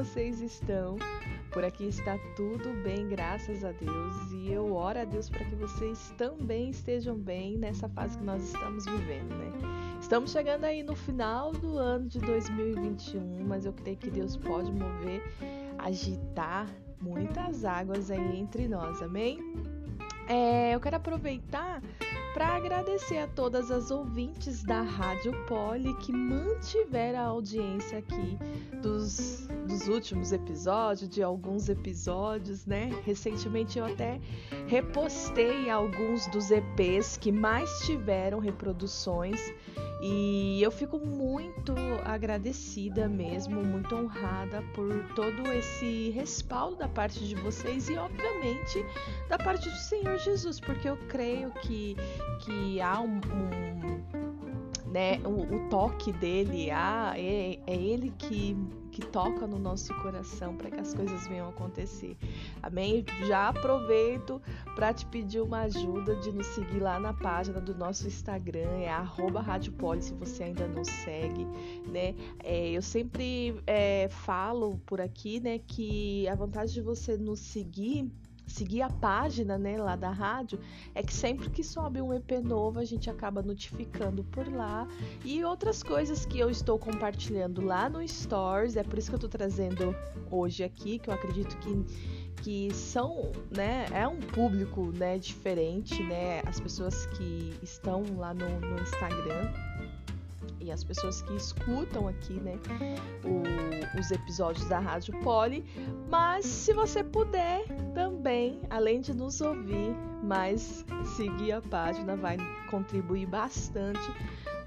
vocês estão? Por aqui está tudo bem, graças a Deus. E eu oro a Deus para que vocês também estejam bem nessa fase que nós estamos vivendo, né? Estamos chegando aí no final do ano de 2021, mas eu creio que Deus pode mover, agitar muitas águas aí entre nós, amém? É, eu quero aproveitar para agradecer a todas as ouvintes da Rádio Poli que mantiveram a audiência aqui dos, dos últimos episódios, de alguns episódios, né? Recentemente eu até repostei alguns dos EPs que mais tiveram reproduções e eu fico muito agradecida mesmo, muito honrada por todo esse respaldo da parte de vocês e, obviamente, da parte do Senhor Jesus, porque eu creio que, que há um, um né, o, o, toque dele, há, é, é ele que que toca no nosso coração para que as coisas venham acontecer. Amém? Já aproveito para te pedir uma ajuda de nos seguir lá na página do nosso Instagram, é @radiopoli se você ainda não segue, né? É, eu sempre é, falo por aqui, né, que a vantagem de você nos seguir seguir a página, né, lá da rádio, é que sempre que sobe um EP novo, a gente acaba notificando por lá. E outras coisas que eu estou compartilhando lá no Stories, é por isso que eu estou trazendo hoje aqui, que eu acredito que que são, né, é um público, né, diferente, né, as pessoas que estão lá no, no Instagram as pessoas que escutam aqui, né, o, os episódios da Rádio Poli. Mas se você puder também, além de nos ouvir, mas seguir a página vai contribuir bastante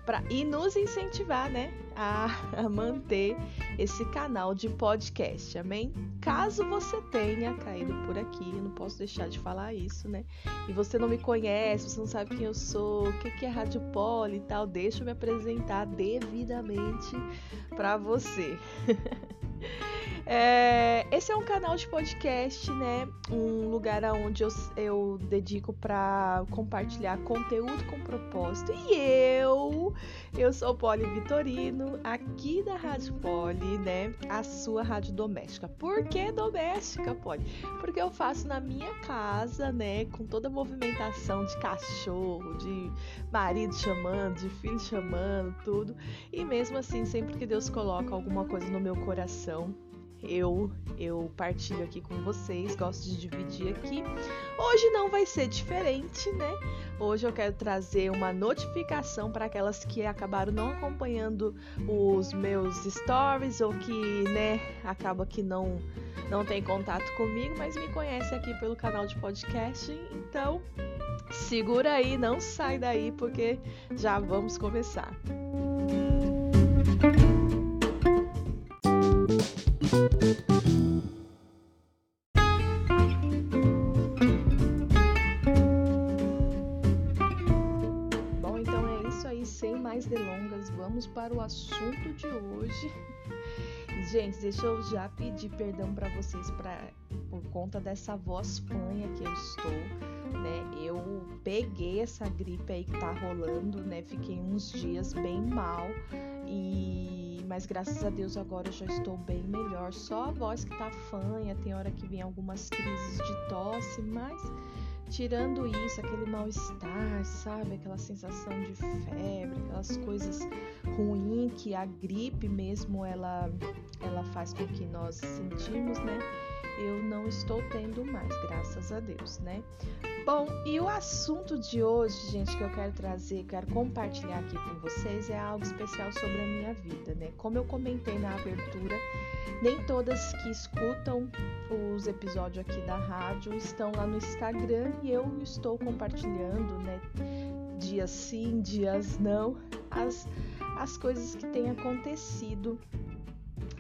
para e nos incentivar, né, a, a, manter esse canal de podcast, amém? Caso você tenha caído por aqui, eu não posso deixar de falar isso, né? E você não me conhece, você não sabe quem eu sou, o que é Rádio Poli e tal, deixa eu me apresentar devidamente para você. É, esse é um canal de podcast, né? Um lugar onde eu, eu dedico para compartilhar conteúdo com propósito. E eu, eu sou Poli Vitorino, aqui da Rádio Poli, né? A sua rádio doméstica. Por que doméstica, Poli? Porque eu faço na minha casa, né? Com toda a movimentação de cachorro, de marido chamando, de filho chamando, tudo. E mesmo assim, sempre que Deus coloca alguma coisa no meu coração, eu eu partilho aqui com vocês, gosto de dividir aqui. Hoje não vai ser diferente, né? Hoje eu quero trazer uma notificação para aquelas que acabaram não acompanhando os meus stories ou que, né, acaba que não não tem contato comigo, mas me conhece aqui pelo canal de podcast. Então, segura aí, não sai daí porque já vamos começar. Vamos para o assunto de hoje. Gente, deixa eu já pedir perdão para vocês pra, por conta dessa voz fanha que eu estou, né? Eu peguei essa gripe aí que tá rolando, né? Fiquei uns dias bem mal e mas graças a Deus agora eu já estou bem melhor. Só a voz que tá fanha, tem hora que vem algumas crises de tosse, mas tirando isso, aquele mal-estar, sabe? Aquela sensação de febre, aquelas coisas ruins que a gripe mesmo ela, ela faz com que nós sentimos, né? Eu não estou tendo mais, graças a Deus, né? Bom, e o assunto de hoje, gente, que eu quero trazer, quero compartilhar aqui com vocês é algo especial sobre a minha vida, né? Como eu comentei na abertura, nem todas que escutam os episódios aqui da rádio estão lá no Instagram e eu estou compartilhando, né? Dias sim, dias não, as, as coisas que têm acontecido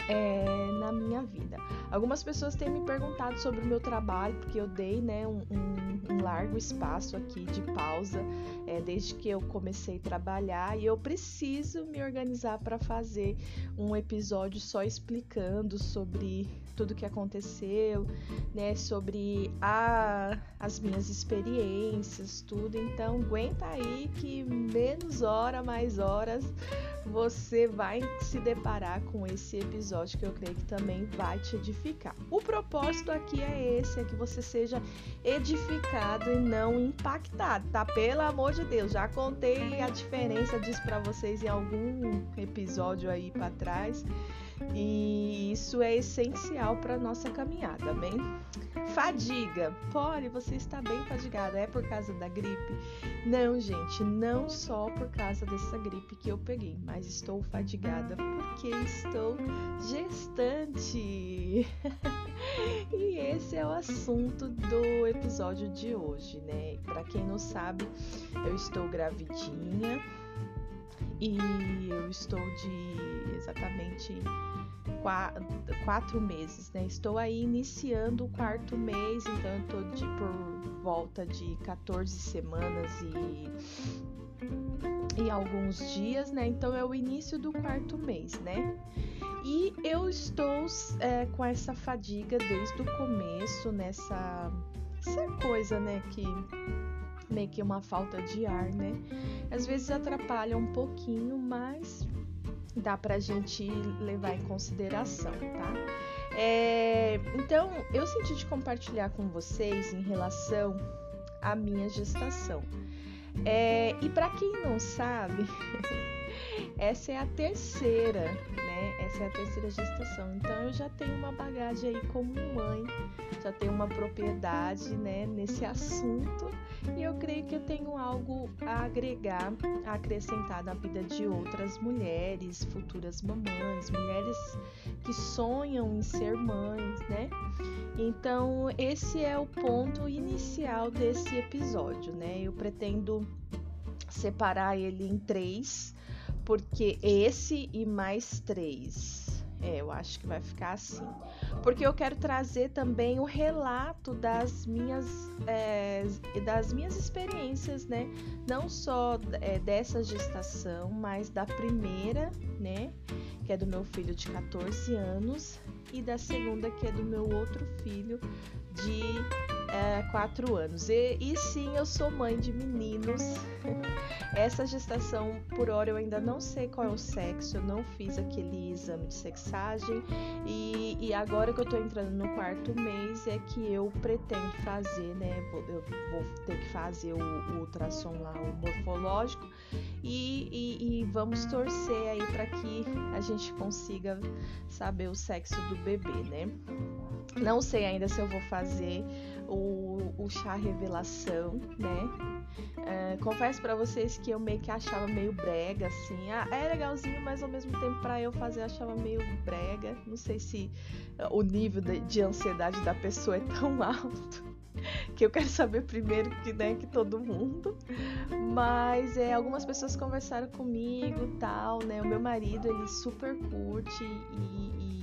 é, na minha vida. Algumas pessoas têm me perguntado sobre o meu trabalho, porque eu dei né, um, um, um largo espaço aqui de pausa é, desde que eu comecei a trabalhar e eu preciso me organizar para fazer um episódio só explicando sobre tudo que aconteceu, né, sobre a, as minhas experiências, tudo. Então, aguenta aí que menos hora, mais horas você vai se deparar com esse episódio que eu creio que também vai te edificar. O propósito aqui é esse, é que você seja edificado e não impactado, tá? Pelo amor de Deus, já contei a diferença disso para vocês em algum episódio aí para trás. E isso é essencial para nossa caminhada, amém? Fadiga. Pode, você está bem fadigada. É por causa da gripe? Não, gente, não só por causa dessa gripe que eu peguei, mas estou fadigada porque estou gestante. e esse é o assunto do episódio de hoje, né? Para quem não sabe, eu estou gravidinha e eu estou de exatamente quatro meses, né? Estou aí iniciando o quarto mês, então eu tô de por volta de 14 semanas e e alguns dias, né? Então é o início do quarto mês, né? E eu estou é, com essa fadiga desde o começo, nessa essa coisa, né? Que meio que uma falta de ar, né? Às vezes atrapalha um pouquinho, mas dá pra gente levar em consideração, tá? É, então, eu senti de compartilhar com vocês em relação à minha gestação. É, e para quem não sabe, essa é a terceira, né? Essa é a terceira gestação. Então eu já tenho uma bagagem aí como mãe, já tenho uma propriedade, né, nesse assunto e eu creio que eu tenho algo a agregar, a acrescentar na vida de outras mulheres, futuras mamães, mulheres que sonham em ser mães, né? Então, esse é o ponto inicial desse episódio, né? Eu pretendo separar ele em três, porque esse e mais três é, eu acho que vai ficar assim. Porque eu quero trazer também o relato das minhas, é, das minhas experiências, né? Não só é, dessa gestação, mas da primeira, né? Que é do meu filho de 14 anos, e da segunda, que é do meu outro filho de é, quatro anos. E, e sim, eu sou mãe de meninos. Essa gestação, por hora, eu ainda não sei qual é o sexo, eu não fiz aquele exame de sexagem. E, e agora que eu tô entrando no quarto mês, é que eu pretendo fazer, né? Eu vou ter que fazer o, o ultrassom lá, o morfológico. E, e, e vamos torcer aí para que a gente consiga saber o sexo do bebê, né? Não sei ainda se eu vou fazer o, o chá revelação, né? É, confesso para vocês que eu meio que achava meio brega, assim. Ah, é legalzinho, mas ao mesmo tempo para eu fazer eu achava meio brega. Não sei se o nível de, de ansiedade da pessoa é tão alto que eu quero saber primeiro que, né, que todo mundo. Mas é, algumas pessoas conversaram comigo tal, né? O meu marido, ele super curte e, e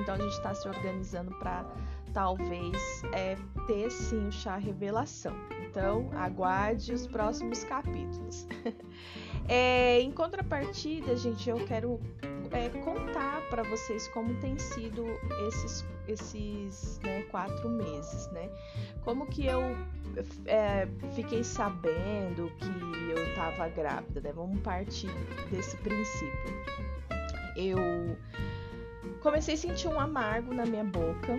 então a gente está se organizando para talvez é, ter sim o chá revelação. Então aguarde os próximos capítulos. é, em contrapartida, gente, eu quero é, contar para vocês como tem sido esses, esses né, quatro meses, né? Como que eu é, fiquei sabendo que eu estava grávida, né? Vamos partir desse princípio. Eu comecei a sentir um amargo na minha boca,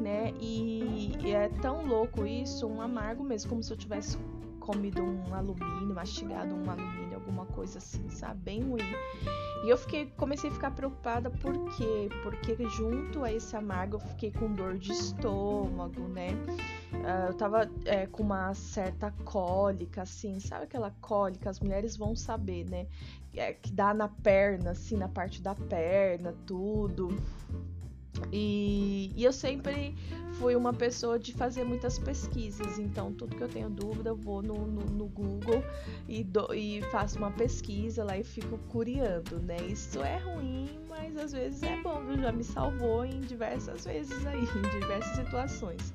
né? E, e é tão louco isso, um amargo mesmo, como se eu tivesse comido um alumínio, mastigado um alumínio, alguma coisa assim, sabe? Bem ruim. E eu fiquei, comecei a ficar preocupada por quê? Porque junto a esse amargo eu fiquei com dor de estômago, né? Uh, eu tava é, com uma certa cólica, assim, sabe aquela cólica? As mulheres vão saber, né? É, que dá na perna, assim, na parte da perna, tudo. E, e, eu sempre fui uma pessoa de fazer muitas pesquisas, então tudo que eu tenho dúvida eu vou no, no, no Google e, do, e, faço uma pesquisa lá e fico curiando, né? Isso é ruim, mas às vezes é bom, viu? Já me salvou em diversas vezes aí, em diversas situações.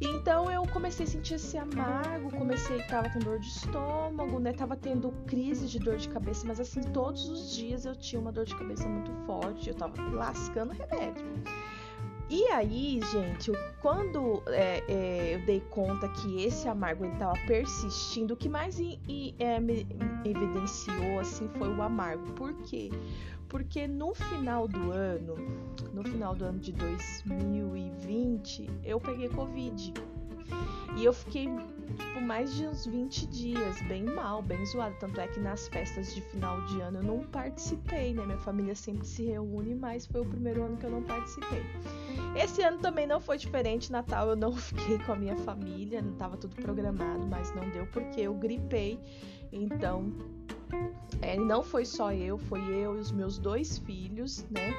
Então eu comecei a sentir esse amargo, comecei, tava com dor de estômago, né? Tava tendo crise de dor de cabeça, mas assim, todos os dias eu tinha uma dor de cabeça muito forte, eu tava lascando remédio. E aí, gente, quando é, é, eu dei conta que esse amargo estava persistindo, o que mais é, me evidenciou assim foi o amargo. Por quê? Porque no final do ano, no final do ano de 2020, eu peguei Covid. E eu fiquei tipo, mais de uns 20 dias, bem mal, bem zoado. Tanto é que nas festas de final de ano eu não participei, né? Minha família sempre se reúne, mas foi o primeiro ano que eu não participei. Esse ano também não foi diferente. Natal eu não fiquei com a minha família, não estava tudo programado, mas não deu porque eu gripei. Então, é, não foi só eu, foi eu e os meus dois filhos, né?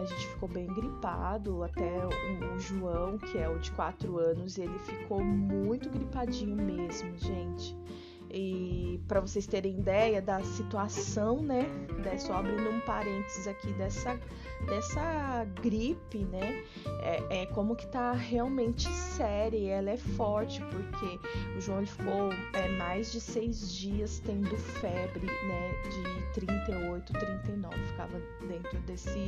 A gente ficou bem gripado, até o, o João, que é o de 4 anos, ele ficou muito gripadinho mesmo, gente. E para vocês terem ideia da situação, né? Só abrindo um parênteses aqui dessa, dessa gripe, né? É, é, como que tá realmente séria, ela é forte, porque o João ele ficou é, mais de seis dias tendo febre, né? De 38, 39, ficava dentro desse,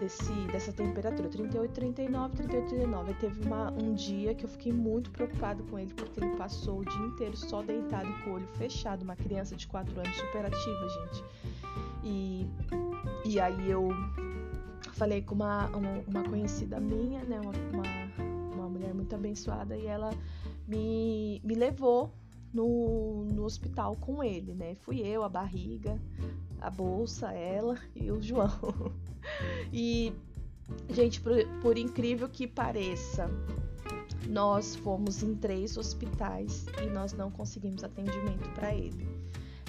desse, dessa temperatura, 38, 39, 38, 39. Aí teve uma, um dia que eu fiquei muito preocupado com ele, porque ele passou o dia inteiro só deitado com o olho fechado, uma criança de 4 anos super ativa, gente. E, e aí eu falei com uma, uma, uma conhecida minha, né, uma, uma, uma, mulher muito abençoada, e ela me, me levou no, no hospital com ele, né? Fui eu, a barriga, a bolsa, ela e o João. e, gente, por, por incrível que pareça, nós fomos em três hospitais e nós não conseguimos atendimento para ele.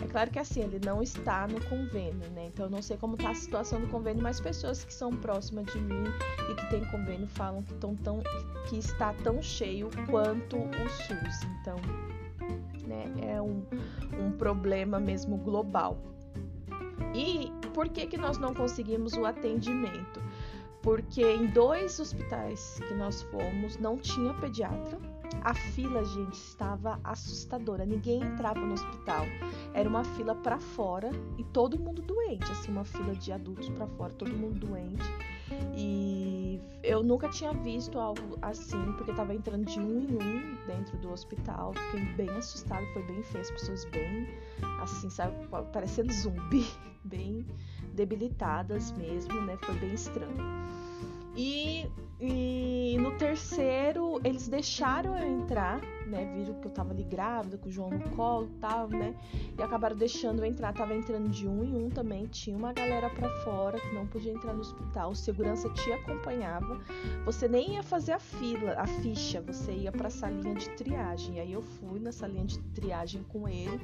É claro que assim, ele não está no convênio, né? Então eu não sei como está a situação do convênio, mas pessoas que são próximas de mim e que têm convênio falam que, tão, tão, que está tão cheio quanto o SUS. Então, né, é um, um problema mesmo global. E por que, que nós não conseguimos o atendimento? Porque em dois hospitais que nós fomos não tinha pediatra. A fila, gente, estava assustadora. Ninguém entrava no hospital. Era uma fila para fora e todo mundo doente, assim, uma fila de adultos para fora, todo mundo doente. E eu nunca tinha visto algo assim, porque tava entrando de um em um dentro do hospital. Fiquei bem assustada, foi bem feio, as pessoas bem assim, sabe, parecendo zumbi, bem debilitadas mesmo, né? Foi bem estranho. E, e no terceiro, eles deixaram eu entrar, né? Viram que eu tava ali grávida, com o João no colo e tal, né? E acabaram deixando eu entrar. Tava entrando de um em um também. Tinha uma galera para fora que não podia entrar no hospital. Segurança te acompanhava. Você nem ia fazer a fila, a ficha. Você ia pra salinha de triagem. E aí eu fui na salinha de triagem com ele.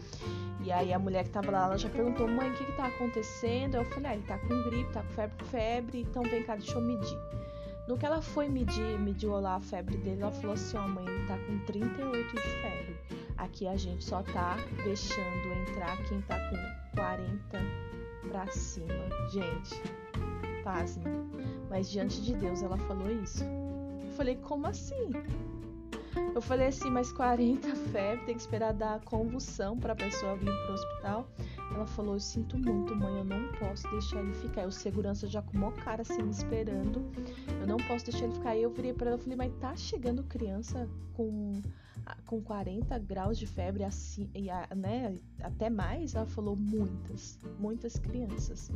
E aí a mulher que tava lá, ela já perguntou: mãe, o que que tá acontecendo? Eu falei: ah, ele tá com gripe, tá com febre, febre. Então vem cá, deixa eu medir. No que ela foi medir, mediu lá a febre dele, ela falou assim: ó, oh, mãe, ele tá com 38 de febre. Aqui a gente só tá deixando entrar quem tá com 40 pra cima. Gente, pasme. Mas diante de Deus ela falou isso. Eu falei: como assim? Eu falei assim, mas 40 febre, tem que esperar dar convulsão para a pessoa vir pro hospital. Ela falou: Eu sinto muito, mãe, eu não posso deixar ele ficar. E o segurança já com uma cara assim me esperando. Eu não posso deixar ele ficar. Aí eu virei para ela e falei: Mas tá chegando criança com, com 40 graus de febre, assim, e, né, até mais? Ela falou: Muitas, muitas crianças.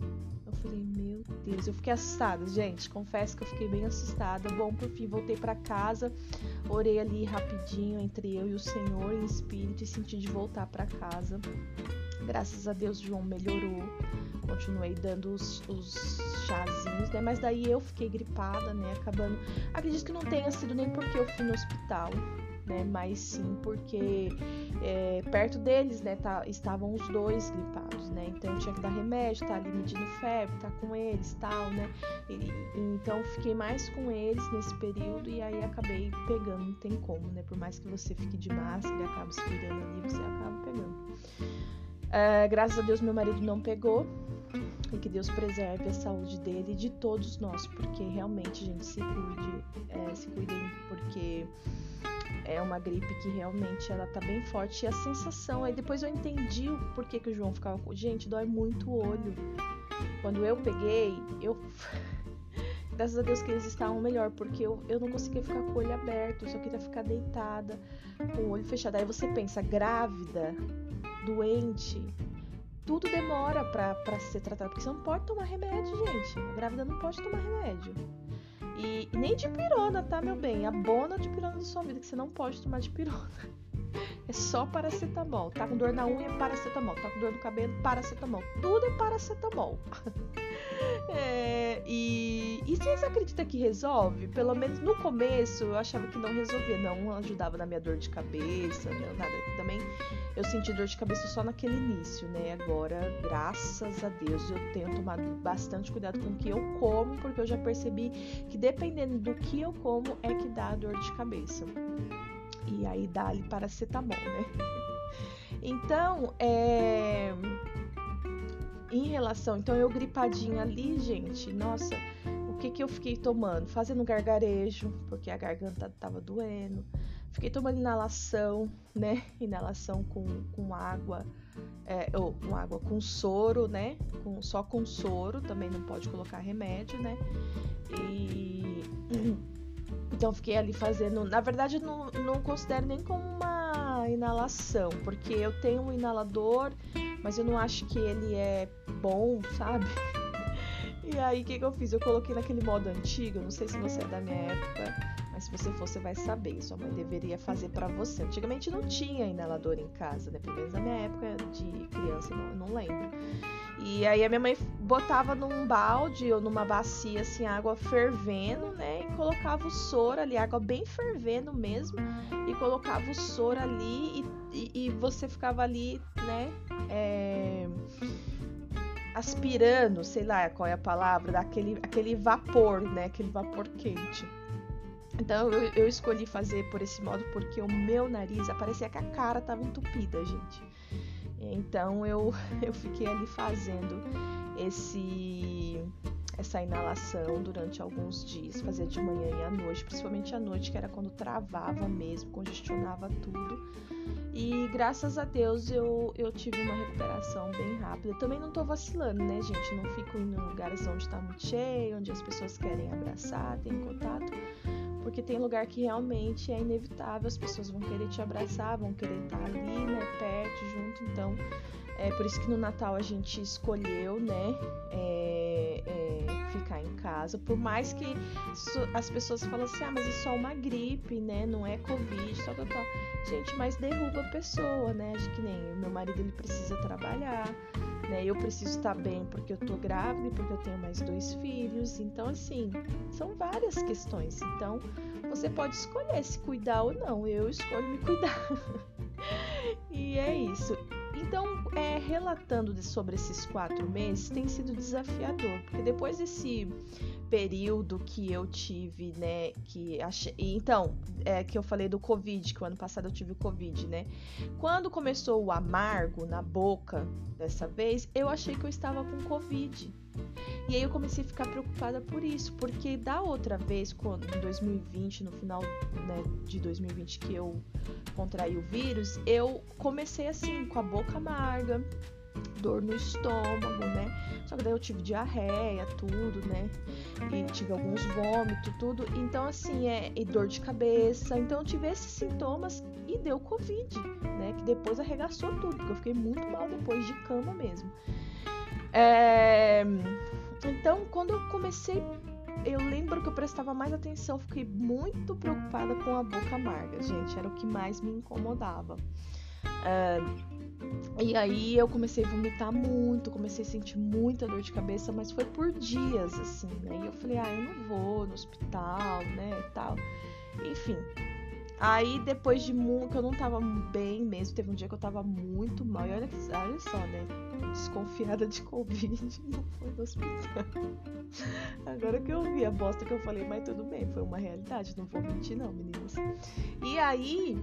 Eu falei, meu Deus, eu fiquei assustada, gente. Confesso que eu fiquei bem assustada. Bom, por fim, voltei para casa, orei ali rapidinho entre eu e o Senhor em espírito e senti de voltar para casa. Graças a Deus, João melhorou. Continuei dando os, os chazinhos, né? Mas daí eu fiquei gripada, né? Acabando. Acredito que não tenha sido nem porque eu fui no hospital, né? Mas sim porque é, perto deles, né? Tá, estavam os dois gripados, né? Então tinha que dar remédio, tá ali medindo febre, tá com eles, tal, né? E, então fiquei mais com eles nesse período e aí acabei pegando, não tem como, né? Por mais que você fique de máscara acabe se cuidando ali, você acaba pegando. É, graças a Deus meu marido não pegou e que Deus preserve a saúde dele e de todos nós, porque realmente, gente, se cuide, é, se cuidem, porque é uma gripe que realmente ela tá bem forte. E a sensação, aí depois eu entendi o porquê que o João ficava com. Gente, dói muito o olho. Quando eu peguei, eu graças a Deus que eles estavam melhor, porque eu, eu não conseguia ficar com o olho aberto, eu só queria ficar deitada, com o olho fechado. Aí você pensa, grávida, doente, tudo demora pra ser tratado, porque você não pode tomar remédio, gente. A grávida não pode tomar remédio. E, nem de pirona, tá, meu bem? Abona de pirona da sua vida, que você não pode tomar de pirona. É só paracetamol. Tá com dor na unha, paracetamol. Tá com dor no cabelo, paracetamol. Tudo é paracetamol. É, e, e vocês acreditam que resolve? Pelo menos no começo eu achava que não resolvia, não ajudava na minha dor de cabeça, não, nada. Também eu senti dor de cabeça só naquele início, né? Agora, graças a Deus, eu tenho tomado bastante cuidado com o que eu como, porque eu já percebi que dependendo do que eu como é que dá a dor de cabeça. E aí dá ali paracetamol, né? Então, é em relação, então eu gripadinha ali, gente, nossa, o que que eu fiquei tomando? Fazendo gargarejo, porque a garganta tava doendo. Fiquei tomando inalação, né? Inalação com, com água, é, ou com água com soro, né? Com, só com soro, também não pode colocar remédio, né? E. Então fiquei ali fazendo. Na verdade, não, não considero nem como uma inalação, porque eu tenho um inalador mas eu não acho que ele é bom, sabe? E aí, o que, que eu fiz? Eu coloquei naquele modo antigo, não sei se você é da minha época, mas se você for, você vai saber. Sua mãe deveria fazer para você. Antigamente não tinha inalador em casa, né? Pelo menos na minha época de criança, não, não lembro. E aí a minha mãe botava num balde ou numa bacia, assim, água fervendo, né? E colocava o soro ali, água bem fervendo mesmo. E colocava o soro ali e, e, e você ficava ali, né? é, aspirando, sei lá qual é a palavra, daquele aquele vapor, né? Aquele vapor quente. Então eu, eu, escolhi fazer por esse modo porque o meu nariz parecia que a cara tava entupida, gente. Então eu, eu fiquei ali fazendo esse essa inalação durante alguns dias, fazia de manhã e à noite, principalmente à noite, que era quando travava mesmo, congestionava tudo. E graças a Deus eu, eu tive uma recuperação bem rápida. Também não tô vacilando, né, gente? Não fico em lugares onde tá muito cheio, onde as pessoas querem abraçar, tem contato. Porque tem lugar que realmente é inevitável, as pessoas vão querer te abraçar, vão querer estar tá ali, né, perto, junto. Então, é por isso que no Natal a gente escolheu, né, é, é, ficar em casa. Por mais que as pessoas falam assim, ah, mas é só uma gripe, né, não é Covid, só tal, tal. Gente, mas derruba a pessoa, né, acho que nem meu marido ele precisa trabalhar, né, eu preciso estar bem porque eu tô grávida e porque eu tenho mais dois filhos. Então, assim, são várias questões. Então, você pode escolher se cuidar ou não. Eu escolho me cuidar. e é isso. Então, é, relatando sobre esses quatro meses, tem sido desafiador, porque depois desse período que eu tive, né, que achei, então, é que eu falei do Covid, que o ano passado eu tive o Covid, né? Quando começou o amargo na boca dessa vez, eu achei que eu estava com Covid. E aí eu comecei a ficar preocupada por isso, porque da outra vez, quando em 2020, no final né, de 2020 que eu contraí o vírus, eu comecei assim, com a boca amarga, dor no estômago, né? Só que daí eu tive diarreia, tudo, né? E tive alguns vômitos, tudo. Então, assim, é e dor de cabeça. Então, eu tive esses sintomas e deu Covid, né? Que depois arregaçou tudo, porque eu fiquei muito mal depois de cama mesmo. É... Então, quando eu comecei, eu lembro que eu prestava mais atenção, fiquei muito preocupada com a boca amarga, gente, era o que mais me incomodava. É... E aí eu comecei a vomitar muito, comecei a sentir muita dor de cabeça, mas foi por dias, assim, né? E eu falei, ah, eu não vou no hospital, né, e tal. Enfim, Aí, depois de muito, que eu não tava bem mesmo, teve um dia que eu tava muito mal. E olha, olha só, né? Desconfiada de Covid, não foi no hospital. Agora que eu vi a bosta que eu falei, mas tudo bem, foi uma realidade, não vou mentir, não, meninas. E aí,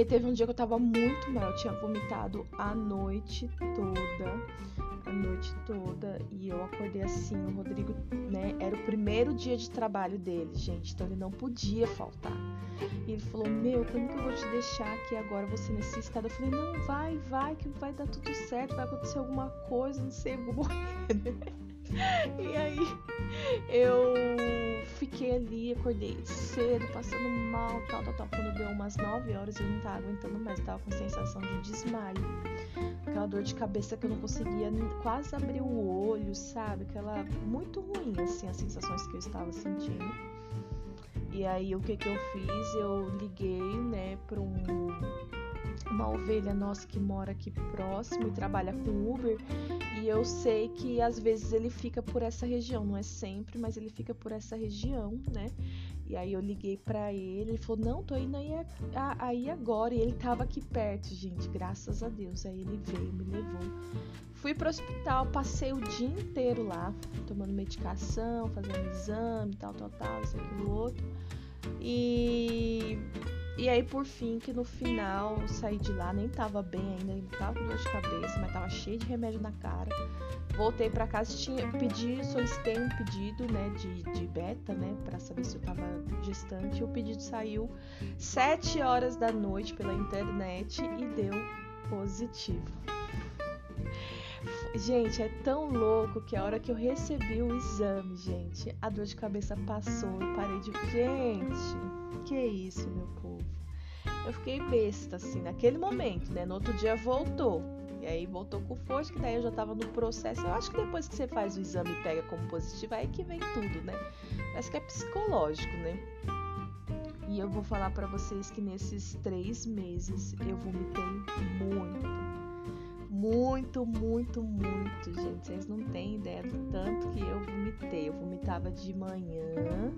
e teve um dia que eu tava muito mal, eu tinha vomitado a noite toda a noite toda e eu acordei assim. O Rodrigo, né, era o primeiro dia de trabalho dele, gente, então ele não podia faltar. E ele falou: Meu, como que eu vou te deixar aqui agora, você nesse estado? Eu falei: Não, vai, vai, que vai dar tudo certo, vai acontecer alguma coisa, não sei, eu vou morrer, né? e aí eu fiquei ali, acordei cedo, passando mal, tal, tal, tal. Quando deu umas 9 horas eu não tava aguentando mais, tava com sensação de desmaio. Aquela dor de cabeça que eu não conseguia quase abrir o olho, sabe? Aquela muito ruim assim as sensações que eu estava sentindo. E aí o que que eu fiz? Eu liguei, né, para um uma ovelha nossa que mora aqui próximo e trabalha com Uber. E eu sei que às vezes ele fica por essa região, não é sempre, mas ele fica por essa região, né? E aí eu liguei para ele, ele falou: "Não, tô indo aí, aí agora". E ele tava aqui perto, gente, graças a Deus. Aí ele veio, me levou. Fui pro hospital, passei o dia inteiro lá, tomando medicação, fazendo exame, tal, tal, tal, isso, aquilo, outro. E e aí, por fim, que no final eu saí de lá, nem tava bem ainda, ainda tava com dor de cabeça, mas tava cheio de remédio na cara. Voltei para casa, tinha pedi, solicitei um pedido, né, de, de beta, né, para saber se eu tava gestante. O pedido saiu 7 horas da noite pela internet e deu positivo. Gente, é tão louco que a hora que eu recebi o exame, gente, a dor de cabeça passou. Eu parei de. Gente, que isso, meu povo? Eu fiquei besta, assim, naquele momento, né? No outro dia voltou. E aí voltou com força, que daí eu já tava no processo. Eu acho que depois que você faz o exame e pega como positivo, aí que vem tudo, né? Parece que é psicológico, né? E eu vou falar para vocês que nesses três meses eu vomitei muito muito, muito, muito, gente. Vocês não têm ideia do tanto que eu vomitei. Eu vomitava de manhã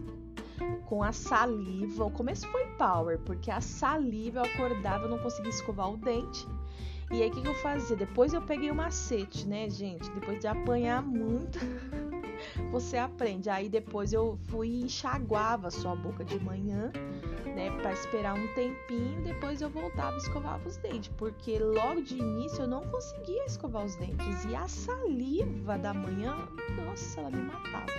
com a saliva. O começo foi power, porque a saliva eu acordava, eu não conseguia escovar o dente. E aí o que, que eu fazia? Depois eu peguei o macete, né, gente? Depois de apanhar muito, você aprende. Aí depois eu fui e enxaguava sua boca de manhã né, para esperar um tempinho, depois eu voltava e escovava os dentes, porque logo de início eu não conseguia escovar os dentes e a saliva da manhã, nossa, ela me matava.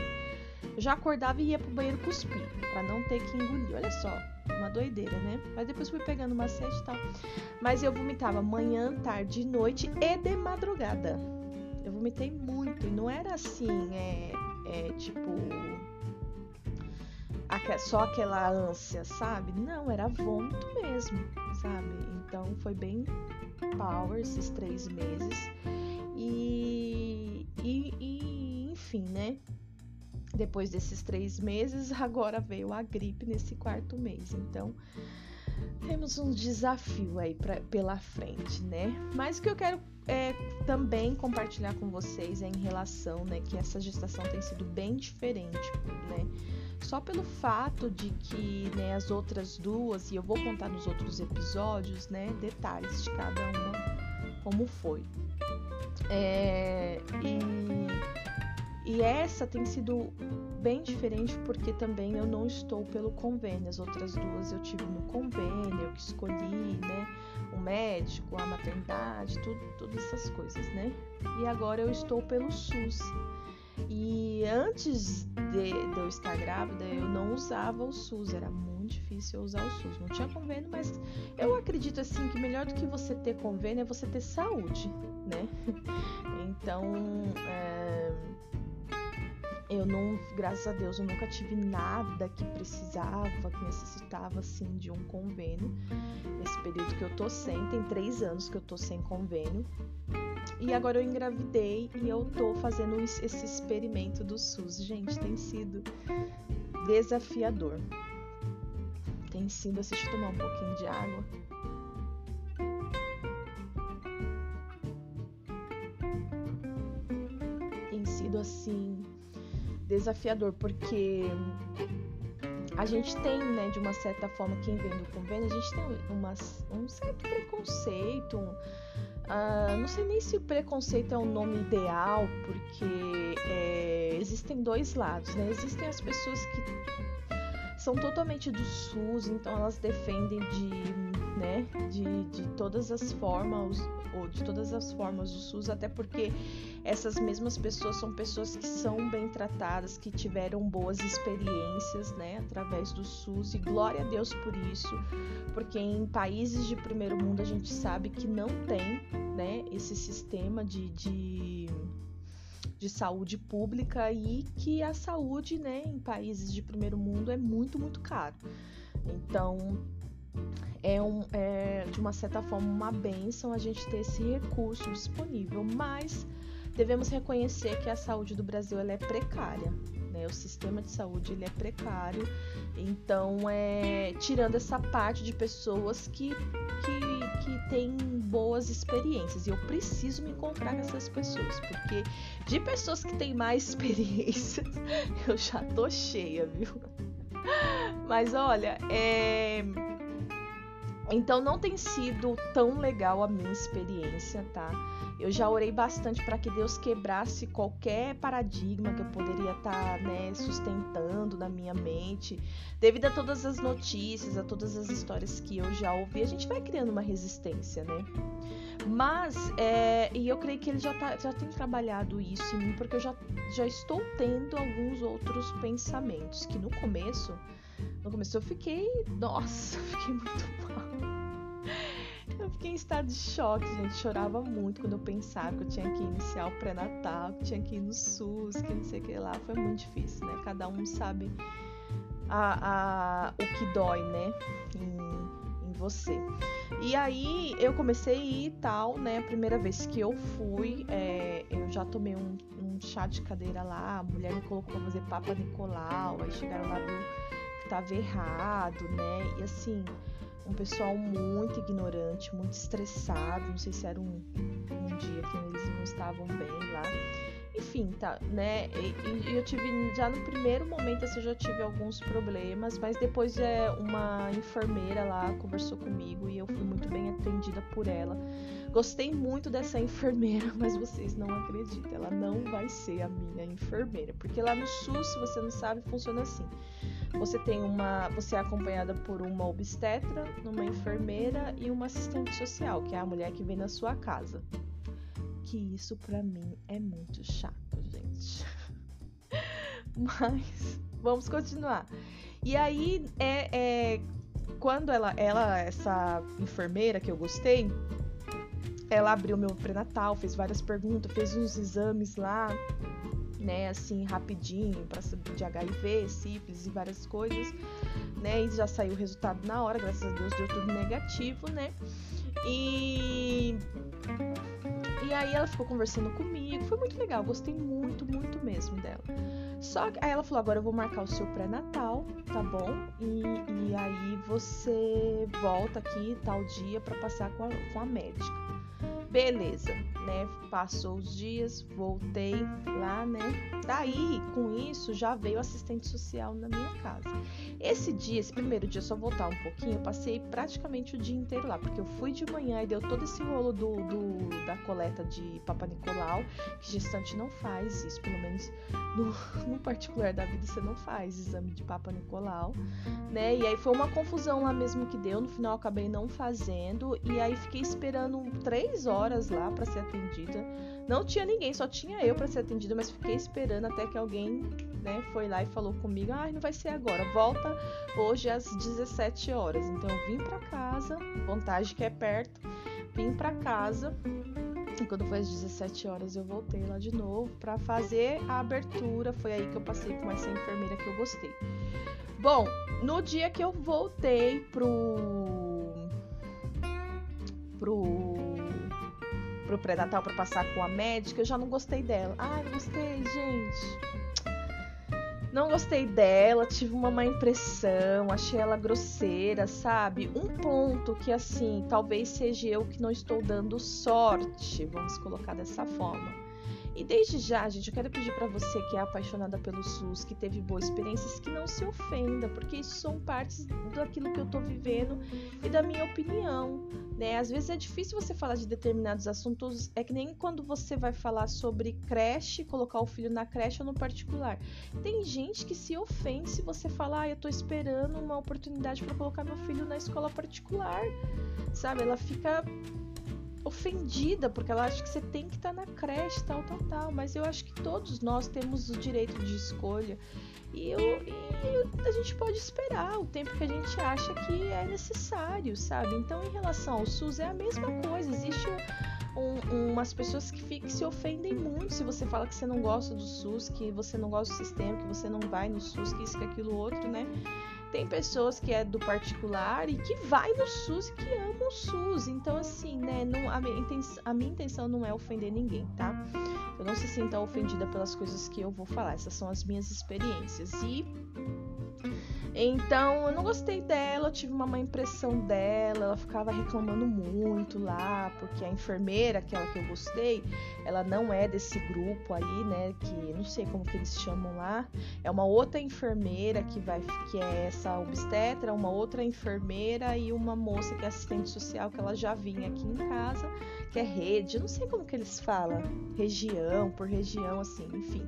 Eu já acordava e ia pro banheiro cuspir, para não ter que engolir. Olha só, uma doideira, né? Mas depois fui pegando uma sede e tal. Mas eu vomitava manhã, tarde, noite e de madrugada. Eu vomitei muito e não era assim, é, é tipo só aquela ânsia, sabe? Não, era vômito mesmo, sabe? Então foi bem power esses três meses. E, e, e enfim, né? Depois desses três meses, agora veio a gripe nesse quarto mês. Então temos um desafio aí pra, pela frente, né? Mas o que eu quero é, também compartilhar com vocês é em relação, né, que essa gestação tem sido bem diferente, né? só pelo fato de que né, as outras duas, e eu vou contar nos outros episódios, né, detalhes de cada uma, como foi. É, e, e essa tem sido bem diferente porque também eu não estou pelo convênio. As outras duas eu tive no convênio, eu que escolhi, né? O médico, a maternidade, tudo, todas essas coisas, né? E agora eu estou pelo SUS. E antes de, de, eu estar grávida, eu não usava o SUS, era muito difícil usar o SUS. Não tinha convênio, mas eu acredito assim que melhor do que você ter convênio é você ter saúde, né? Então, é, eu não, graças a Deus, eu nunca tive nada que precisava, que necessitava assim de um convênio. Nesse período que eu tô sem, tem três anos que eu tô sem convênio. E agora eu engravidei e eu tô fazendo esse experimento do SUS. Gente, tem sido desafiador. Tem sido, assistir tomar um pouquinho de água. Tem sido assim desafiador porque a gente tem, né, de uma certa forma, quem vem do convênio, a gente tem uma, um certo preconceito, um, Uh, não sei nem se o preconceito é um nome ideal, porque é, existem dois lados, né? Existem as pessoas que são totalmente do SUS, então elas defendem de, né, de, de todas as formas, ou de todas as formas do SUS, até porque essas mesmas pessoas são pessoas que são bem tratadas, que tiveram boas experiências, né, através do SUS, e glória a Deus por isso, porque em países de primeiro mundo a gente sabe que não tem, né, esse sistema de, de de saúde pública e que a saúde, né, em países de primeiro mundo é muito, muito caro. Então, é, um, é de uma certa forma uma benção a gente ter esse recurso disponível, mas devemos reconhecer que a saúde do Brasil ela é precária, né? O sistema de saúde ele é precário, então é tirando essa parte de pessoas que que, que têm boas experiências e eu preciso me encontrar com essas pessoas, porque de pessoas que têm mais experiências eu já tô cheia, viu? Mas olha, é então não tem sido tão legal a minha experiência, tá? Eu já orei bastante para que Deus quebrasse qualquer paradigma que eu poderia estar tá, né, sustentando na minha mente. Devido a todas as notícias, a todas as histórias que eu já ouvi, a gente vai criando uma resistência, né? Mas, é, e eu creio que ele já, tá, já tem trabalhado isso em mim, porque eu já, já estou tendo alguns outros pensamentos que no começo no começo eu fiquei, nossa, fiquei muito mal. Eu fiquei em estado de choque, gente. Chorava muito quando eu pensava que eu tinha que iniciar o pré-natal, que tinha que ir no SUS, que não sei o que lá. Foi muito difícil, né? Cada um sabe a, a, o que dói, né? Em, em você. E aí eu comecei a ir e tal, né? A primeira vez que eu fui, é, eu já tomei um, um, chá de cadeira lá, a mulher me colocou pra fazer Papa Nicolau, aí chegaram lá, viu estava errado, né? E assim, um pessoal muito ignorante, muito estressado. Não sei se era um, um dia que eles não estavam bem lá. Enfim, tá, né? E, e eu tive já no primeiro momento assim, eu já tive alguns problemas, mas depois é, uma enfermeira lá conversou comigo e eu fui muito bem atendida por ela. Gostei muito dessa enfermeira, mas vocês não acreditam, ela não vai ser a minha enfermeira, porque lá no SUS, se você não sabe, funciona assim. Você tem uma, você é acompanhada por uma obstetra, uma enfermeira e uma assistente social, que é a mulher que vem na sua casa. Que isso para mim é muito chato, gente. Mas vamos continuar. E aí é, é quando ela, ela, essa enfermeira que eu gostei, ela abriu meu pré-natal, fez várias perguntas, fez uns exames lá né, assim, rapidinho, para saber de HIV, sífilis e várias coisas, né, e já saiu o resultado na hora, graças a Deus deu tudo negativo, né, e. E aí ela ficou conversando comigo, foi muito legal, gostei muito, muito mesmo dela. Só que aí ela falou: agora eu vou marcar o seu pré-natal, tá bom? E, e aí você volta aqui tal dia para passar com a, com a médica. Beleza, né? Passou os dias, voltei lá, né? Daí, com isso, já veio assistente social na minha casa. Esse dia, esse primeiro dia, só voltar um pouquinho, eu passei praticamente o dia inteiro lá, porque eu fui de manhã e deu todo esse rolo do, do da coleta de Papa Nicolau, que gestante não faz isso, pelo menos no, no particular da vida você não faz exame de Papa Nicolau, né? E aí foi uma confusão lá mesmo que deu, no final acabei não fazendo, e aí fiquei esperando três horas horas lá para ser atendida. Não tinha ninguém, só tinha eu para ser atendida, mas fiquei esperando até que alguém, né, foi lá e falou comigo: "Ah, não vai ser agora, volta hoje às 17 horas". Então eu vim para casa, vontade que é perto, vim para casa. E quando foi às 17 horas eu voltei lá de novo para fazer a abertura. Foi aí que eu passei com essa enfermeira que eu gostei. Bom, no dia que eu voltei pro pro pro pré-natal para passar com a médica, eu já não gostei dela. Ai, não gostei, gente. Não gostei dela, tive uma má impressão, achei ela grosseira, sabe? Um ponto que, assim, talvez seja eu que não estou dando sorte, vamos colocar dessa forma e desde já, gente, eu quero pedir para você que é apaixonada pelo SUS, que teve boas experiências, que não se ofenda, porque isso são partes daquilo que eu tô vivendo e da minha opinião, né? Às vezes é difícil você falar de determinados assuntos, é que nem quando você vai falar sobre creche, colocar o filho na creche ou no particular. Tem gente que se ofende se você falar, ah, eu tô esperando uma oportunidade para colocar meu filho na escola particular, sabe? Ela fica ofendida, porque ela acha que você tem que estar tá na creche, tal, tal, tal. Mas eu acho que todos nós temos o direito de escolha. E, eu, e a gente pode esperar o tempo que a gente acha que é necessário, sabe? Então, em relação ao SUS, é a mesma coisa. Existe um, um, umas pessoas que, ficam, que se ofendem muito se você fala que você não gosta do SUS, que você não gosta do sistema, que você não vai no SUS, que isso, que aquilo, outro, né? Tem pessoas que é do particular e que vai no SUS e que amam o SUS. Então, assim, né, não, a, minha intenção, a minha intenção não é ofender ninguém, tá? Eu não se sinta ofendida pelas coisas que eu vou falar. Essas são as minhas experiências. E então eu não gostei dela, eu tive uma má impressão dela, ela ficava reclamando muito lá, porque a enfermeira, aquela que eu gostei, ela não é desse grupo aí, né? Que não sei como que eles chamam lá. É uma outra enfermeira que vai, que é essa obstetra, uma outra enfermeira e uma moça que é assistente social que ela já vinha aqui em casa, que é rede, não sei como que eles falam, região por região, assim, enfim.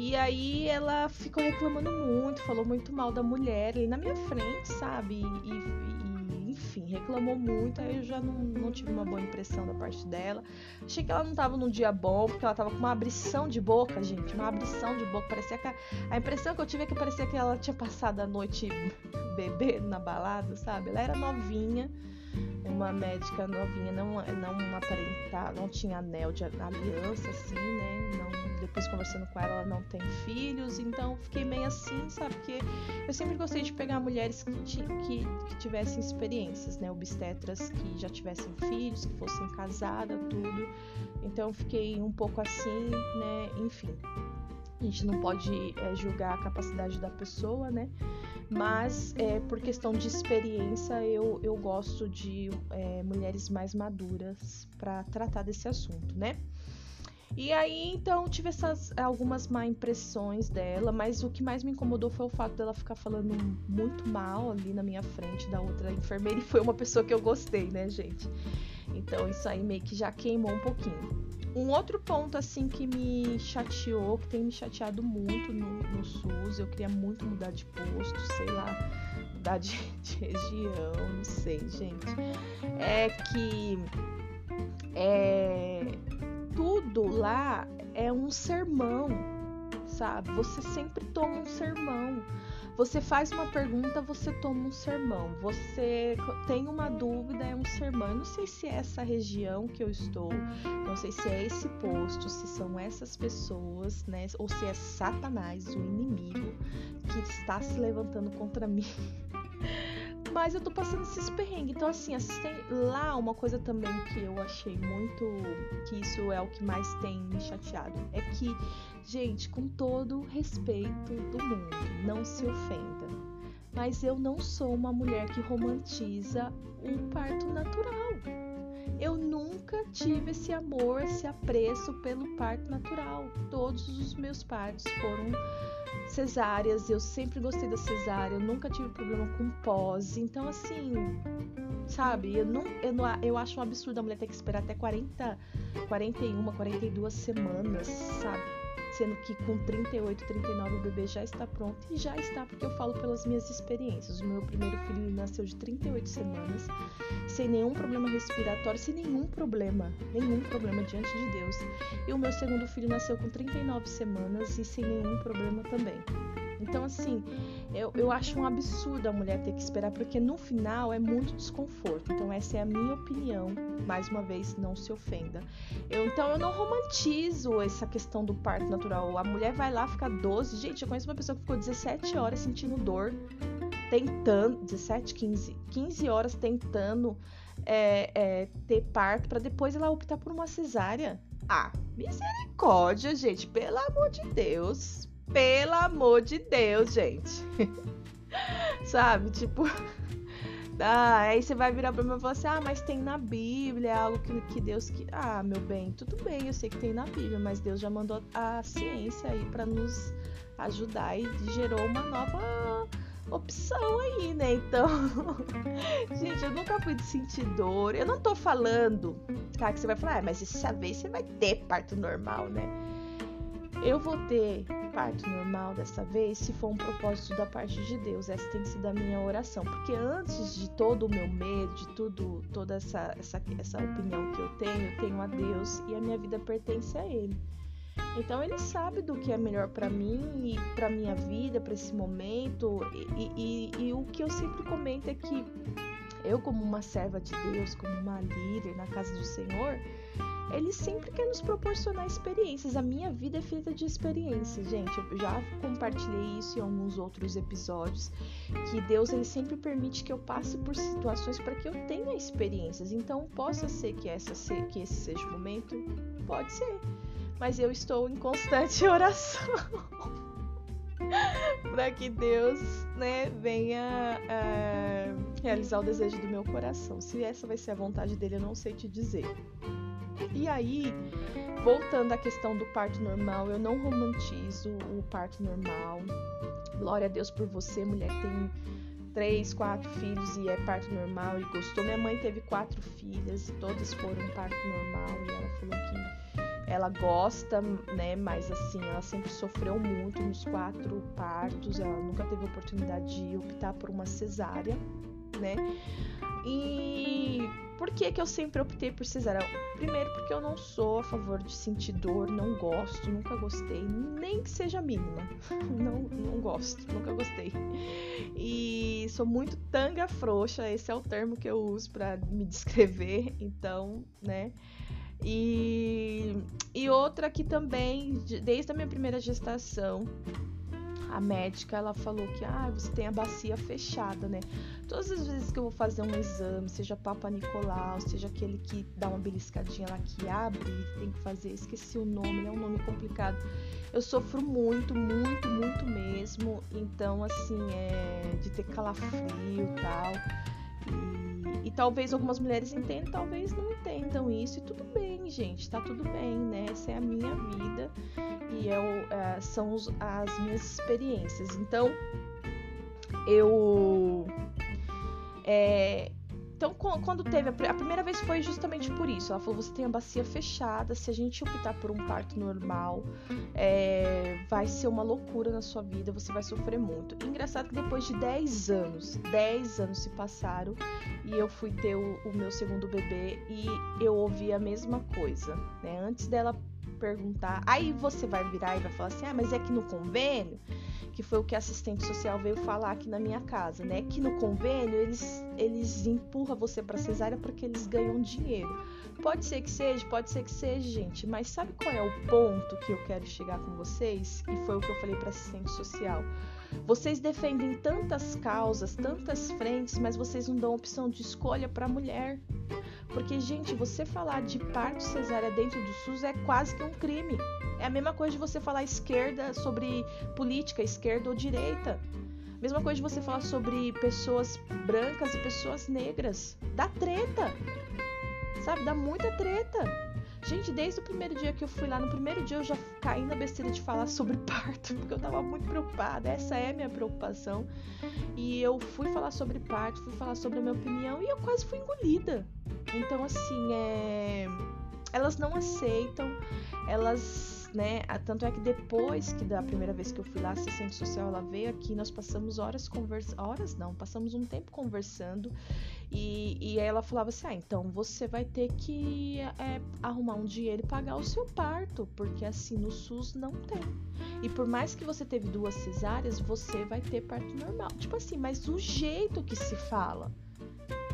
E aí ela ficou reclamando muito, falou muito mal da mulher ali na minha frente, sabe? E, e, enfim, reclamou muito. Aí eu já não, não tive uma boa impressão da parte dela. Achei que ela não tava num dia bom, porque ela tava com uma abrição de boca, gente. Uma abrição de boca. Parecia que a, a impressão que eu tive é que parecia que ela tinha passado a noite bebendo na balada, sabe? Ela era novinha uma médica novinha não não aparentava, não tinha anel de aliança assim, né? Não, depois conversando com ela, ela não tem filhos, então fiquei meio assim, sabe? Porque eu sempre gostei de pegar mulheres que, que, que tivessem experiências, né? Obstetras que já tivessem filhos, que fossem casadas, tudo. Então fiquei um pouco assim, né? Enfim. A gente não pode é, julgar a capacidade da pessoa, né? Mas é, por questão de experiência, eu, eu gosto de é, mulheres mais maduras para tratar desse assunto, né? E aí, então, tive essas algumas má impressões dela, mas o que mais me incomodou foi o fato dela ficar falando muito mal ali na minha frente da outra enfermeira, e foi uma pessoa que eu gostei, né, gente? Então, isso aí meio que já queimou um pouquinho. Um outro ponto, assim, que me chateou, que tem me chateado muito no, no SUS, eu queria muito mudar de posto, sei lá, mudar de, de região, não sei, gente. É que é, tudo lá é um sermão, sabe? Você sempre toma um sermão. Você faz uma pergunta, você toma um sermão. Você tem uma dúvida, é um sermão. Eu não sei se é essa região que eu estou, não sei se é esse posto, se são essas pessoas, né? Ou se é Satanás, o inimigo, que está se levantando contra mim. Mas eu tô passando esses perrengues. Então, assim, assistem lá uma coisa também que eu achei muito. que isso é o que mais tem me chateado. É que, gente, com todo respeito do mundo, não se ofenda. Mas eu não sou uma mulher que romantiza um parto natural. Eu nunca tive esse amor, esse apreço pelo parto natural. Todos os meus partos foram cesáreas, eu sempre gostei da cesárea, eu nunca tive problema com pós. Então, assim, sabe, eu, não, eu, não, eu acho um absurdo a mulher ter que esperar até 40, 41, 42 semanas, sabe? Sendo que com 38, 39 o bebê já está pronto e já está porque eu falo pelas minhas experiências. O meu primeiro filho nasceu de 38 semanas, sem nenhum problema respiratório, sem nenhum problema, nenhum problema diante de Deus. E o meu segundo filho nasceu com 39 semanas e sem nenhum problema também. Então, assim, eu, eu acho um absurdo a mulher ter que esperar, porque no final é muito desconforto. Então, essa é a minha opinião. Mais uma vez, não se ofenda. Eu, então, eu não romantizo essa questão do parto natural. A mulher vai lá, fica 12. Gente, eu conheço uma pessoa que ficou 17 horas sentindo dor, tentando. 17, 15. 15 horas tentando é, é, ter parto, para depois ela optar por uma cesárea. Ah, misericórdia, gente, pelo amor de Deus. Pelo amor de Deus, gente. Sabe? Tipo. Ah, aí você vai virar pra mim e falar assim: ah, mas tem na Bíblia, algo que, que Deus. Que... Ah, meu bem, tudo bem, eu sei que tem na Bíblia, mas Deus já mandou a ciência aí para nos ajudar e gerou uma nova opção aí, né? Então, gente, eu nunca fui de sentir dor. Eu não tô falando, tá? Que você vai falar, ah, mas essa vez você vai ter parto normal, né? Eu vou ter parto normal dessa vez, se for um propósito da parte de Deus. Essa tem sido a minha oração, porque antes de todo o meu medo, de tudo, toda essa, essa, essa opinião que eu tenho, eu tenho a Deus e a minha vida pertence a Ele. Então ele sabe do que é melhor para mim e para minha vida, para esse momento. E, e, e, o que eu sempre comento é que eu, como uma serva de Deus, como uma líder na casa do Senhor, ele sempre quer nos proporcionar experiências. A minha vida é feita de experiências, gente. Eu já compartilhei isso em alguns outros episódios, que Deus ele sempre permite que eu passe por situações para que eu tenha experiências. Então, possa ser que essa que esse seja o momento, pode ser. Mas eu estou em constante oração. para que Deus, né, venha uh, realizar o desejo do meu coração. Se essa vai ser a vontade dele, eu não sei te dizer. E aí, voltando à questão do parto normal, eu não romantizo o parto normal. Glória a Deus por você, mulher que tem três, quatro filhos e é parto normal e gostou. Minha mãe teve quatro filhas e todas foram parto normal e ela falou que ela gosta, né? Mas assim, ela sempre sofreu muito nos quatro partos. Ela nunca teve oportunidade de optar por uma cesárea, né? E por que, que eu sempre optei por cesárea? Primeiro, porque eu não sou a favor de sentir dor, não gosto, nunca gostei, nem que seja mínima. Não, não gosto, nunca gostei. E sou muito tanga frouxa, esse é o termo que eu uso para me descrever, então, né? E, e outra que também, desde a minha primeira gestação, a médica ela falou que ah, você tem a bacia fechada, né? Todas as vezes que eu vou fazer um exame, seja Papa Nicolau, seja aquele que dá uma beliscadinha lá que abre tem que fazer, esqueci o nome, é um nome complicado. Eu sofro muito, muito, muito mesmo. Então, assim, é de ter calafrio e tal. E, talvez algumas mulheres entendam, talvez não entendam isso. E tudo bem, gente, tá tudo bem, né? Essa é a minha vida e é o, é, são os, as minhas experiências. Então, eu. É, então, quando teve a, primeira vez foi justamente por isso. Ela falou: você tem a bacia fechada. Se a gente optar por um parto normal, é, vai ser uma loucura na sua vida. Você vai sofrer muito. Engraçado que depois de 10 anos, 10 anos se passaram e eu fui ter o, o meu segundo bebê e eu ouvi a mesma coisa. Né? Antes dela perguntar. Aí você vai virar e vai falar assim: ah, mas é que no convênio, que foi o que a assistente social veio falar aqui na minha casa, né? Que no convênio eles, eles empurram você para cesárea porque eles ganham dinheiro. Pode ser que seja, pode ser que seja, gente, mas sabe qual é o ponto que eu quero chegar com vocês? E foi o que eu falei para assistente social. Vocês defendem tantas causas, tantas frentes, mas vocês não dão opção de escolha para a mulher. Porque, gente, você falar de parto cesárea dentro do SUS é quase que um crime. É a mesma coisa de você falar esquerda sobre política, esquerda ou direita. Mesma coisa de você falar sobre pessoas brancas e pessoas negras. Dá treta. Sabe? Dá muita treta. Gente, desde o primeiro dia que eu fui lá, no primeiro dia eu já caí na besteira de falar sobre parto, porque eu tava muito preocupada. Essa é a minha preocupação. E eu fui falar sobre parto, fui falar sobre a minha opinião e eu quase fui engolida. Então, assim, é... elas não aceitam, elas né? Tanto é que depois que da primeira vez que eu fui lá, a assistente social ela veio aqui, nós passamos horas conversando, horas não, passamos um tempo conversando e, e ela falava assim: ah, então você vai ter que é, arrumar um dinheiro e pagar o seu parto, porque assim no SUS não tem. E por mais que você teve duas cesáreas, você vai ter parto normal. Tipo assim, mas o jeito que se fala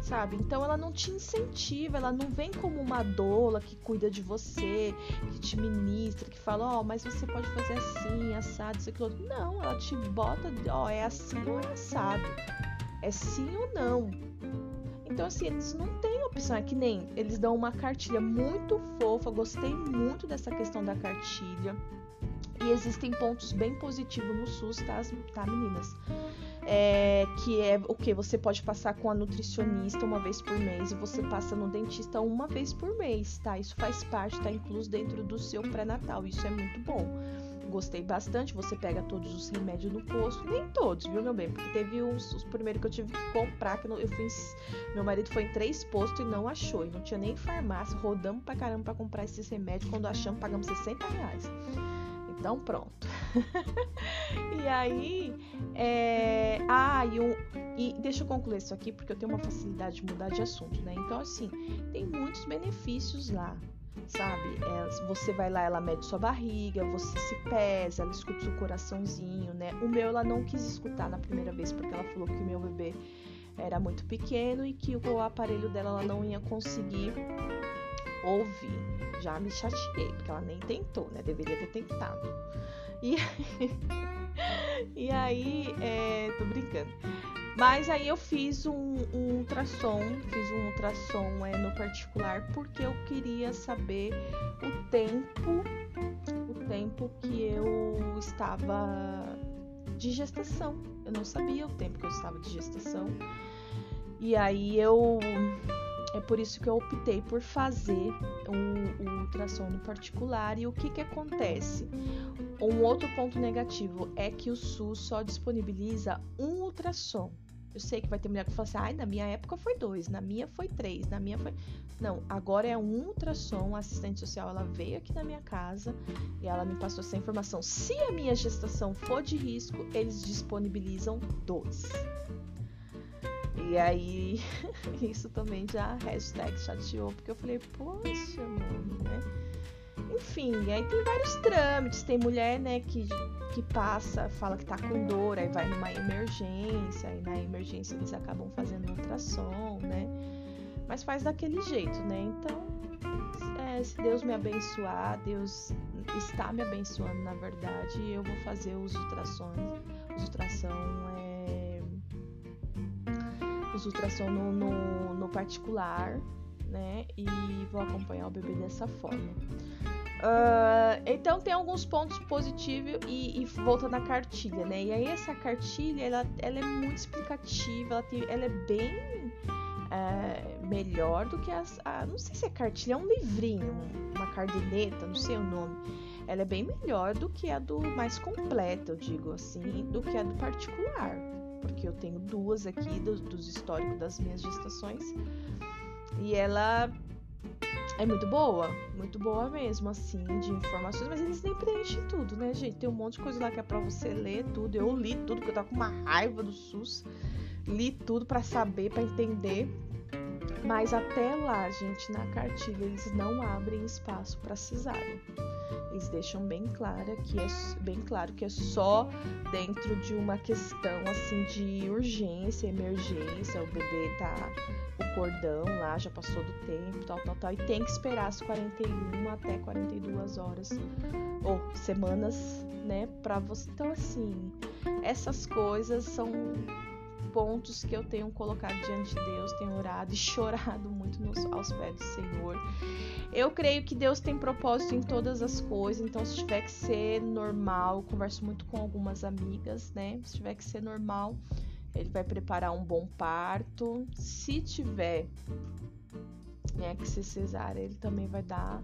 sabe? Então ela não te incentiva, ela não vem como uma doula que cuida de você, que te ministra, que fala, ó, oh, mas você pode fazer assim, assado, isso, aquilo. Não, ela te bota, ó, oh, é assim ou é assado. É sim ou não. Então, assim, eles não têm opção. É que nem eles dão uma cartilha muito fofa. Gostei muito dessa questão da cartilha. E existem pontos bem positivos no SUS, tá, tá meninas? É, que é o que você pode passar com a nutricionista uma vez por mês e você passa no dentista uma vez por mês, tá? Isso faz parte, tá incluso dentro do seu pré-natal. Isso é muito bom. Gostei bastante. Você pega todos os remédios no posto, nem todos, viu, meu bem? Porque teve uns, os primeiros que eu tive que comprar, que eu fiz. Meu marido foi em três postos e não achou. E não tinha nem farmácia. Rodamos pra caramba pra comprar esses remédios. Quando achamos, pagamos 60 reais. Então pronto. e aí, é... ah, e, um... e deixa eu concluir isso aqui porque eu tenho uma facilidade de mudar de assunto, né? Então assim, tem muitos benefícios lá, sabe? É, você vai lá, ela mede sua barriga, você se pesa, ela escuta seu coraçãozinho, né? O meu ela não quis escutar na primeira vez porque ela falou que o meu bebê era muito pequeno e que o aparelho dela ela não ia conseguir ouvir já me chateei, porque ela nem tentou, né? Deveria ter tentado. E, e aí, é, tô brincando. Mas aí eu fiz um, um ultrassom, fiz um ultrassom é, no particular, porque eu queria saber o tempo, o tempo que eu estava de gestação. Eu não sabia o tempo que eu estava de gestação. E aí eu é por isso que eu optei por fazer o, o ultrassom no particular. E o que, que acontece? Um outro ponto negativo é que o SUS só disponibiliza um ultrassom. Eu sei que vai ter mulher que fala assim, ai, na minha época foi dois, na minha foi três, na minha foi. Não, agora é um ultrassom. A assistente social ela veio aqui na minha casa e ela me passou essa informação. Se a minha gestação for de risco, eles disponibilizam dois. E aí, isso também já hashtag chateou, porque eu falei, poxa, mano, né? Enfim, aí tem vários trâmites. Tem mulher, né, que, que passa, fala que tá com dor, aí vai numa emergência, aí na emergência eles acabam fazendo ultrassom, né? Mas faz daquele jeito, né? Então, é, se Deus me abençoar, Deus está me abençoando, na verdade, eu vou fazer os ultrassons, os ultrassom é, os ultrassom no, no, particular, né? E vou acompanhar o bebê dessa forma. Uh, então tem alguns pontos positivos e, e voltando à cartilha, né? E aí essa cartilha, ela, ela é muito explicativa, ela, tem, ela é bem é, melhor do que as. A, não sei se é cartilha, é um livrinho, uma cardineta, não sei o nome. Ela é bem melhor do que a do mais completa, eu digo assim, do que a do particular porque eu tenho duas aqui dos, dos históricos das minhas gestações. E ela é muito boa, muito boa mesmo, assim, de informações, mas eles nem preenchem tudo, né, gente? Tem um monte de coisa lá que é pra você ler tudo. Eu li tudo, porque eu tava com uma raiva do SUS. Li tudo para saber, para entender. Mas até lá, gente, na cartilha, eles não abrem espaço para cesárea. Eles deixam bem claro que é bem claro que é só dentro de uma questão assim de urgência, emergência, o bebê tá o cordão lá já passou do tempo, tal, tal, tal, e tem que esperar as 41 até 42 horas ou semanas, né, para você. Então assim, essas coisas são pontos que eu tenho colocado diante de Deus, tenho orado e chorado muito nos, aos pés do Senhor. Eu creio que Deus tem propósito em todas as coisas, então se tiver que ser normal, converso muito com algumas amigas, né? Se tiver que ser normal, ele vai preparar um bom parto. Se tiver né, que ser cesárea, ele também vai dar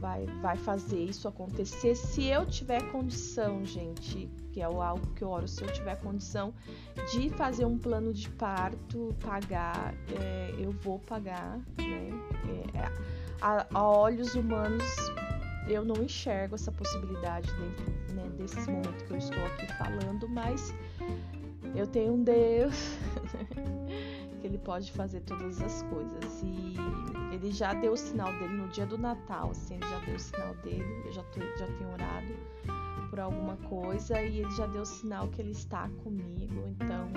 vai, vai fazer isso acontecer. Se eu tiver condição, gente, que é algo que eu oro, se eu tiver condição de fazer um plano de parto, pagar, é, eu vou pagar, né? É, a, a, olhos humanos, eu não enxergo essa possibilidade dentro né, desse momento que eu estou aqui falando, mas eu tenho um Deus que ele pode fazer todas as coisas e ele já deu o sinal dele no dia do Natal, assim, ele já deu o sinal dele, eu já, tô, já tenho orado por alguma coisa e ele já deu o sinal que ele está comigo. Então,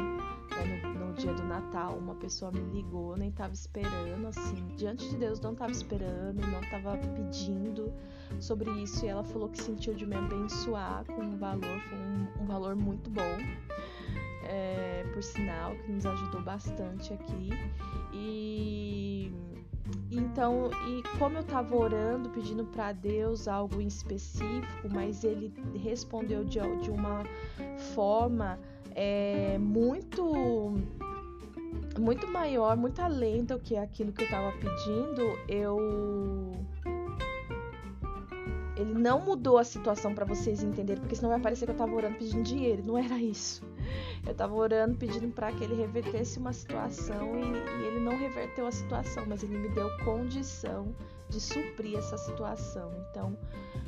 é, no, no, dia do Natal, uma pessoa me ligou, nem estava esperando, assim, diante de Deus, não estava esperando, não estava pedindo sobre isso e ela falou que sentiu de me abençoar com um valor, foi um, um valor muito bom. É, por sinal, que nos ajudou bastante aqui. E então, e como eu tava orando, pedindo para Deus algo em específico, mas ele respondeu de, de uma forma é, muito muito maior, muito além do que aquilo que eu tava pedindo, eu ele não mudou a situação para vocês entenderem, porque senão vai parecer que eu tava orando pedindo dinheiro, não era isso. Eu tava orando, pedindo para que ele revertesse uma situação e, e, ele não reverteu a situação, mas ele me deu condição de suprir essa situação. Então,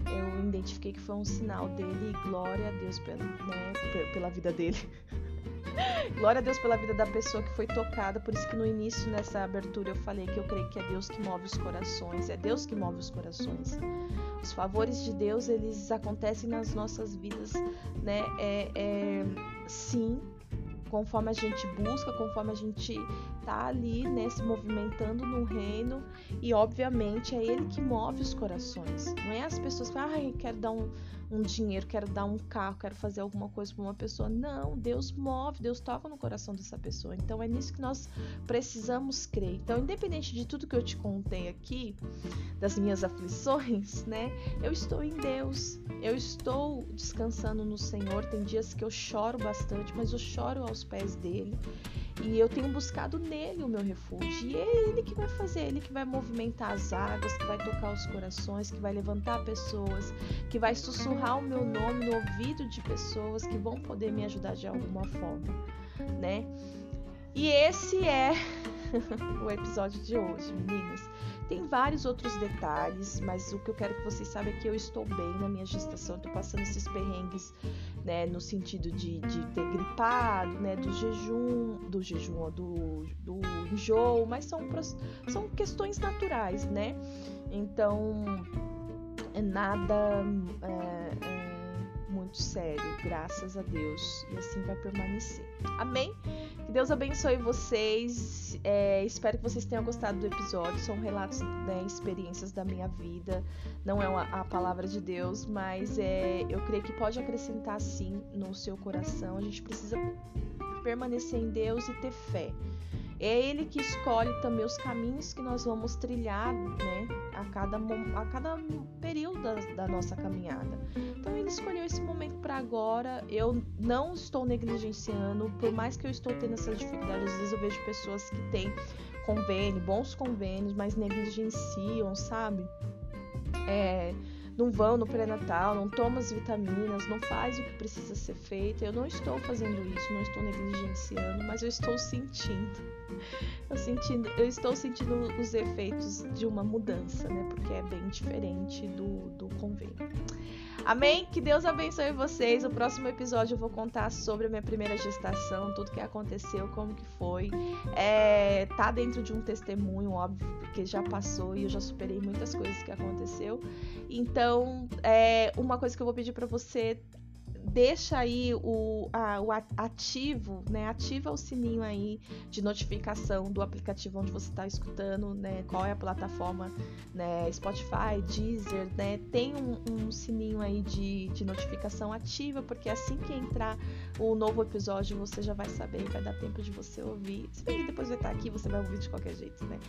eu identifiquei que foi um sinal dele e glória a Deus pela, né, pela vida dele. Glória a Deus pela vida da pessoa que foi tocada. Por isso que no início, nessa abertura, eu falei que eu creio que é Deus que move os corações. É Deus que move os corações. Os favores de Deus, eles acontecem nas nossas vidas, né? É, é, sim, conforme a gente busca, conforme a gente tá ali, né, se movimentando no reino, e obviamente é ele que move os corações. Não é as pessoas que, ah, quero dar um, um dinheiro, quero dar um carro, quero fazer alguma coisa para uma pessoa. Não, Deus move, Deus toca no coração dessa pessoa. Então é nisso que nós precisamos crer. Então, independente de tudo que eu te contei aqui, das minhas aflições, né? Eu estou em Deus. Eu estou descansando no Senhor. Tem dias que eu choro bastante, mas eu choro aos pés dele. E eu tenho buscado nele o meu refúgio. E é ele que vai fazer, ele que vai movimentar as águas, que vai tocar os corações, que vai levantar pessoas, que vai sussurrar o meu nome no ouvido de pessoas que vão poder me ajudar de alguma forma, né? E esse é o episódio de hoje, meninas. Tem vários outros detalhes, mas o que eu quero que vocês saibam é que eu estou bem na minha gestação, estou passando esses perrengues, né, no sentido de, de ter gripado, né, do jejum, do jejum, do, do enjoo, mas são, são questões naturais, né? Então, é nada é, é muito sério, graças a Deus, e assim vai permanecer. Amém? Que Deus abençoe vocês. É, espero que vocês tenham gostado do episódio. São relatos, né, experiências da minha vida. Não é uma, a palavra de Deus, mas é, eu creio que pode acrescentar sim no seu coração. A gente precisa permanecer em Deus e ter fé. É Ele que escolhe também os caminhos que nós vamos trilhar, né? A cada, a cada período da, da nossa caminhada. Então Ele escolheu esse momento para agora. Eu não estou negligenciando, por mais que eu estou tendo essas dificuldades. Às vezes eu vejo pessoas que têm convênio, bons convênios, mas negligenciam, sabe? É, não vão no pré-natal, não tomam as vitaminas, não faz o que precisa ser feito. Eu não estou fazendo isso, não estou negligenciando, mas eu estou sentindo. Eu, sentindo, eu estou sentindo os efeitos de uma mudança, né? Porque é bem diferente do, do convênio. Amém? Que Deus abençoe vocês. O próximo episódio eu vou contar sobre a minha primeira gestação, tudo que aconteceu, como que foi. É, tá dentro de um testemunho, óbvio, porque já passou e eu já superei muitas coisas que aconteceu. Então, é, uma coisa que eu vou pedir para você deixa aí o, a, o ativo, né? Ativa o sininho aí de notificação do aplicativo onde você está escutando, né? Qual é a plataforma, né? Spotify, Deezer, né? Tem um, um sininho aí de, de notificação ativa, porque assim que entrar o novo episódio, você já vai saber, vai dar tempo de você ouvir. Se bem que depois vai estar aqui, você vai ouvir de qualquer jeito, né?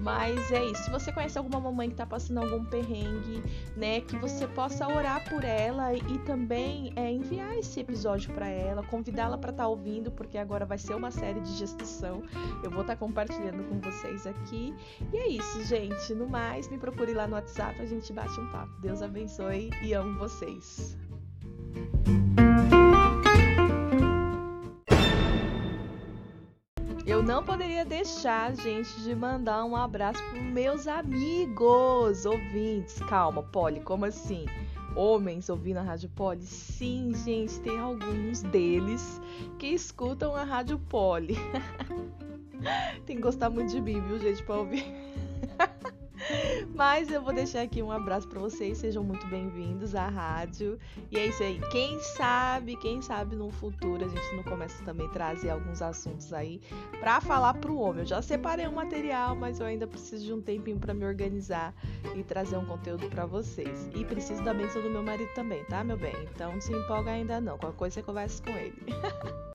Mas é isso. Se você conhece alguma mamãe que está passando algum perrengue, né? Que você possa orar por ela e, e também é, enviar esse episódio para ela, convidá-la para estar tá ouvindo, porque agora vai ser uma série de gestação. Eu vou estar tá compartilhando com vocês aqui. E é isso, gente. No mais, me procure lá no WhatsApp, a gente bate um papo. Deus abençoe e amo vocês. Eu não poderia deixar, gente, de mandar um abraço para meus amigos ouvintes. Calma, Polly, como assim? Homens ouvindo a Rádio Poli? Sim, gente, tem alguns deles que escutam a Rádio Poli. tem que gostar muito de mim, viu, gente, pra ouvir. Mas eu vou deixar aqui um abraço para vocês, sejam muito bem-vindos à rádio. E é isso aí. Quem sabe, quem sabe no futuro a gente não começa também a trazer alguns assuntos aí para falar pro homem. Eu já separei um material, mas eu ainda preciso de um tempinho para me organizar e trazer um conteúdo para vocês. E preciso da bênção do meu marido também, tá, meu bem? Então não se empolga ainda não. Qualquer coisa você conversa com ele.